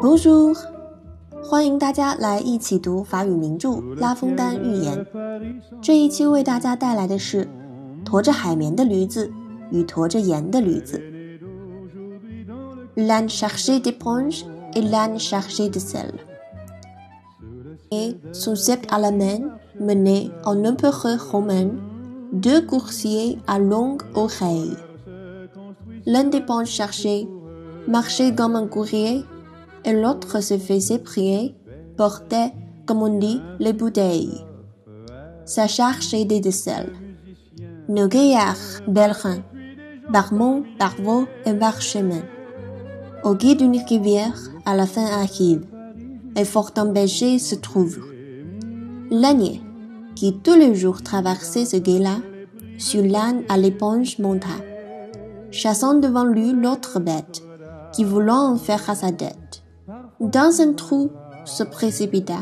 读书欢迎大家来一起读法语名著《拉封丹寓言》。这一期为大家带来的是《驮着海绵的驴子与驮着盐的驴子》。L'âne chargé d'éponges et l'âne chargé de sel. Et son cep à la main menait en empereur romain deux coursiers à longue oreille. L'un des ponts chargés marchait comme un courrier et l'autre se faisait prier, portait, comme on dit, les bouteilles. Sa charge était de sel. Nos gaillards belges, Barmont, Barvaux et Barchemin, au guide d'une rivière à la fin arrive, et fort berger se trouve. L'ânier, qui tous les jours traversait ce guet-là, sur l'âne à l'éponge monta, chassant devant lui l'autre bête, qui voulant en faire à sa dette. Dans un trou, se précipita,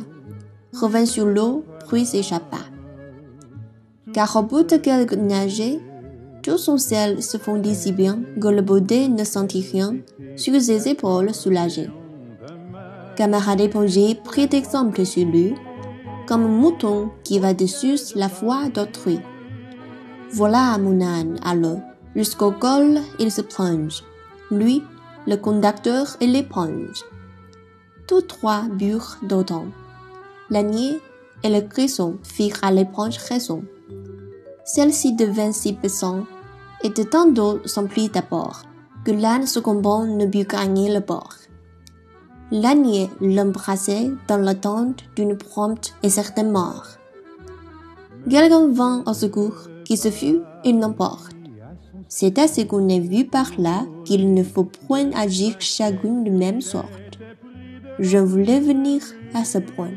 revint sur l'eau, puis s'échappa. Car au bout de quelques nager, tout son sel se fondit si bien que le baudet ne sentit rien sur ses épaules soulagées. Camarade épongier prit exemple sur lui, comme un mouton qui va dessus la foi d'autrui. Voilà mon âne l'eau, jusqu'au col il se plonge, lui, le conducteur et l'éponge. Tous trois burent d'autant. L'ânier et le crisson firent à l'éponge raison. Celle-ci devint si pesant, et de tant d'eau s'emplit d'abord, que l'âne succombant ne put gagner le bord. L'ânier l'embrassait dans l'attente d'une prompte et certaine mort. Quelqu'un vint au secours, qui se fut, il n'importe. C'est à ce qu'on ait vu par là qu'il ne faut point agir chacune de même sorte. Je voulais venir à ce point.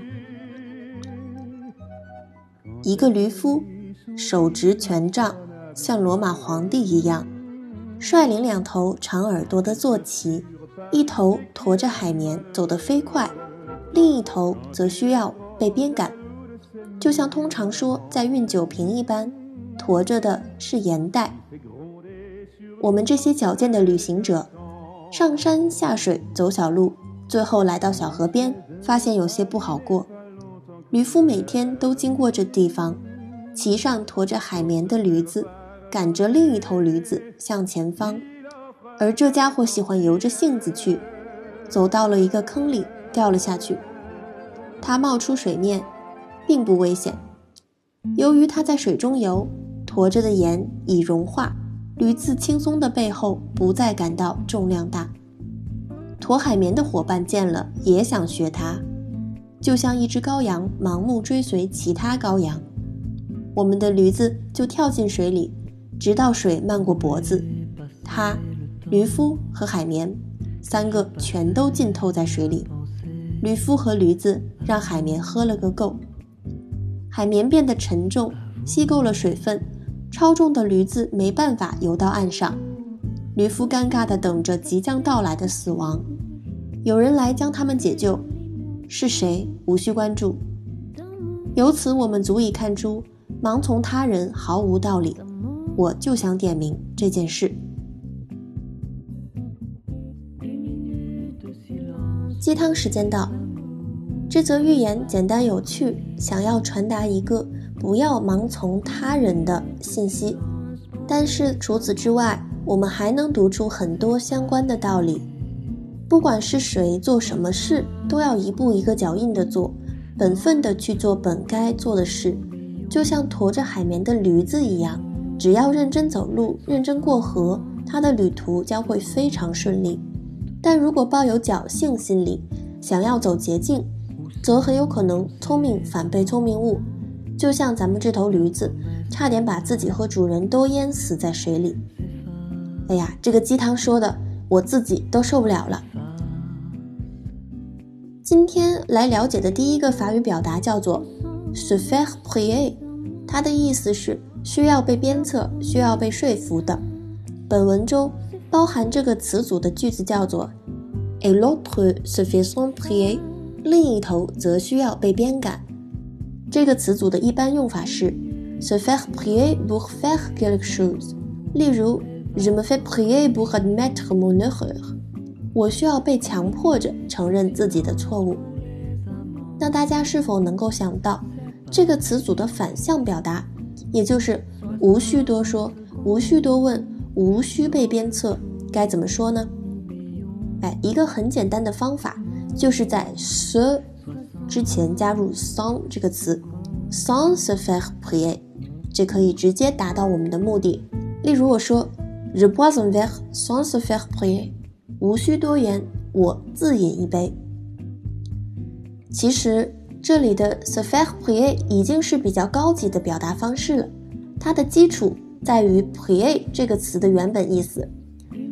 一个驴夫，手执权杖，像罗马皇帝一样，率领两头长耳朵的坐骑，一头驮着海绵走得飞快，另一头则需要被鞭赶，就像通常说在运酒瓶一般，驮着的是盐袋。我们这些矫健的旅行者，上山下水走小路，最后来到小河边，发现有些不好过。驴夫每天都经过这地方，骑上驮着海绵的驴子，赶着另一头驴子向前方，而这家伙喜欢由着性子去，走到了一个坑里，掉了下去。他冒出水面，并不危险。由于他在水中游，驮着的盐已融化，驴子轻松的背后不再感到重量大。驮海绵的伙伴见了，也想学它。就像一只羔羊盲目追随其他羔羊，我们的驴子就跳进水里，直到水漫过脖子。他、驴夫和海绵三个全都浸透在水里。驴夫和驴子让海绵喝了个够，海绵变得沉重，吸够了水分，超重的驴子没办法游到岸上。驴夫尴尬地等着即将到来的死亡，有人来将他们解救。是谁无需关注。由此，我们足以看出，盲从他人毫无道理。我就想点明这件事。鸡汤时间到。这则寓言简单有趣，想要传达一个不要盲从他人的信息。但是除此之外，我们还能读出很多相关的道理。不管是谁做什么事，都要一步一个脚印的做，本分的去做本该做的事，就像驮着海绵的驴子一样，只要认真走路，认真过河，他的旅途将会非常顺利。但如果抱有侥幸心理，想要走捷径，则很有可能聪明反被聪明误。就像咱们这头驴子，差点把自己和主人都淹死在水里。哎呀，这个鸡汤说的，我自己都受不了了。今天来了解的第一个法语表达叫做 “se faire prier”，它的意思是需要被鞭策、需要被说服的。本文中包含这个词组的句子叫做 “a l'autre se fait prier”，另一头则需要被鞭赶。这个词组的一般用法是 “se faire prier pour faire quelque chose”，例如 “je me fais prier pour admettre mon erreur”。我需要被强迫着承认自己的错误。那大家是否能够想到这个词组的反向表达，也就是无需多说、无需多问、无需被鞭策，该怎么说呢？哎，一个很简单的方法，就是在 se 之前加入 sans 这个词，sans se faire prier，这可以直接达到我们的目的。例如我说，je bois un verre sans se faire prier。无需多言，我自饮一杯。其实这里的 se faire prier 已经是比较高级的表达方式了。它的基础在于 prier 这个词的原本意思，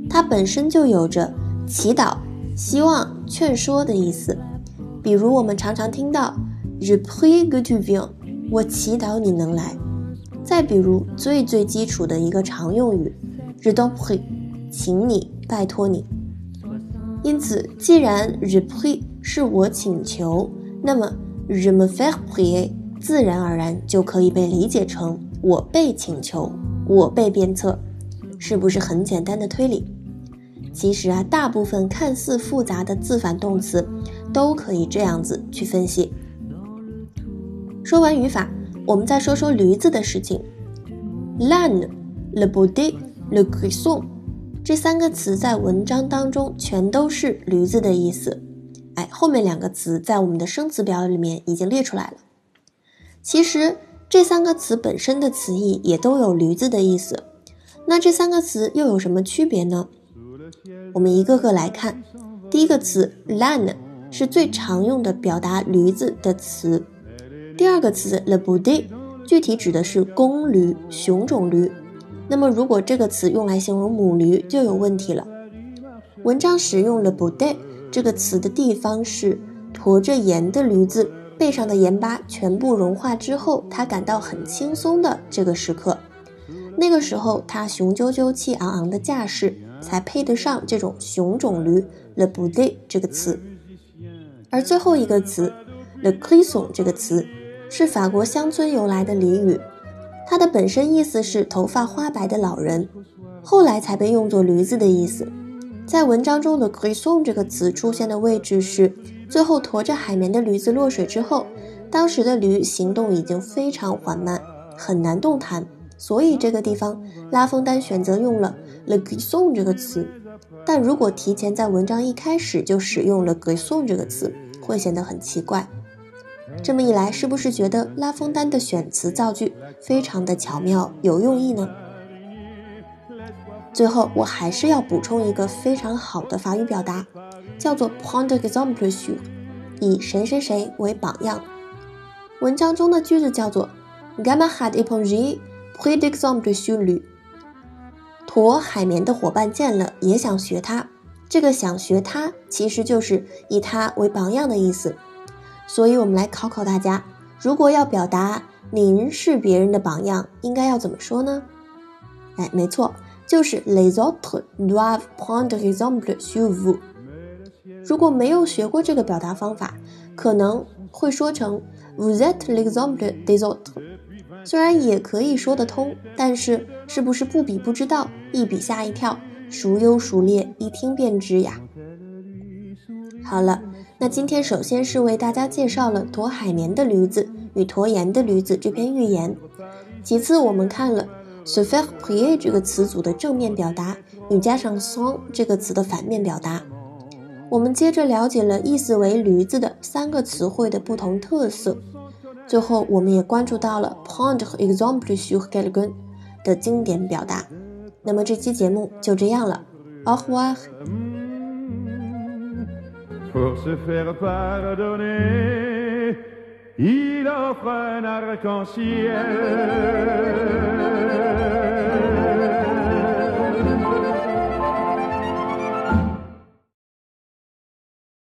它本身就有着祈祷、希望、劝说的意思。比如我们常常听到 je prie que tu viennes，我祈祷你能来。再比如最最基础的一个常用语 je t'en prie，请你，拜托你。因此，既然 je prie 是我请求，那么 je me f a i r prie 自然而然就可以被理解成我被请求，我被鞭策，是不是很简单的推理？其实啊，大部分看似复杂的自反动词都可以这样子去分析。说完语法，我们再说说驴子的事情。Lan le boudet, le crisson。这三个词在文章当中全都是驴子的意思，哎，后面两个词在我们的生词表里面已经列出来了。其实这三个词本身的词义也都有驴子的意思，那这三个词又有什么区别呢？我们一个个来看。第一个词 “lan” 是最常用的表达驴子的词。第二个词 “le b o d e 具体指的是公驴、雄种驴。那么，如果这个词用来形容母驴，就有问题了。文章使用了 “bode” 这个词的地方是驮着盐的驴子背上的盐巴全部融化之后，它感到很轻松的这个时刻。那个时候，它雄赳赳、气昂昂的架势才配得上这种雄种驴 “le bode” 这个词。而最后一个词 “le crisson” 这个词是法国乡村由来的俚语。它的本身意思是头发花白的老人，后来才被用作驴子的意思。在文章中的 “crisson” 这个词出现的位置是最后驮着海绵的驴子落水之后，当时的驴行动已经非常缓慢，很难动弹，所以这个地方拉风丹选择用了 “le crisson” 这个词。但如果提前在文章一开始就使用了 “crisson” 这个词，会显得很奇怪。这么一来，是不是觉得拉封丹的选词造句非常的巧妙有用意呢？最后，我还是要补充一个非常好的法语表达，叫做 prendre exemple sur，以谁谁谁为榜样。文章中的句子叫做 Gamma had éponge pris d'exemple sur lui。驮海绵的伙伴见了也想学他，这个想学他其实就是以他为榜样的意思。所以，我们来考考大家：如果要表达您是别人的榜样，应该要怎么说呢？哎，没错，就是 les autres doivent prendre exemple sur vous。如果没有学过这个表达方法，可能会说成 vous êtes l'exemple des autres。虽然也可以说得通，但是是不是不比不知道，一比吓一跳，孰优孰劣，一听便知呀？好了。那今天首先是为大家介绍了驮海绵的驴子与驮盐的驴子这篇寓言，其次我们看了 s u f f e r p r i e r 这个词组的正面表达与加上 son 这个词的反面表达，我们接着了解了意思为驴子的三个词汇的不同特色，最后我们也关注到了 prendre exemple sur quelqu'un 的经典表达。那么这期节目就这样了，au revoir。Pour se faire pardonner, il offre un arc-en-ciel.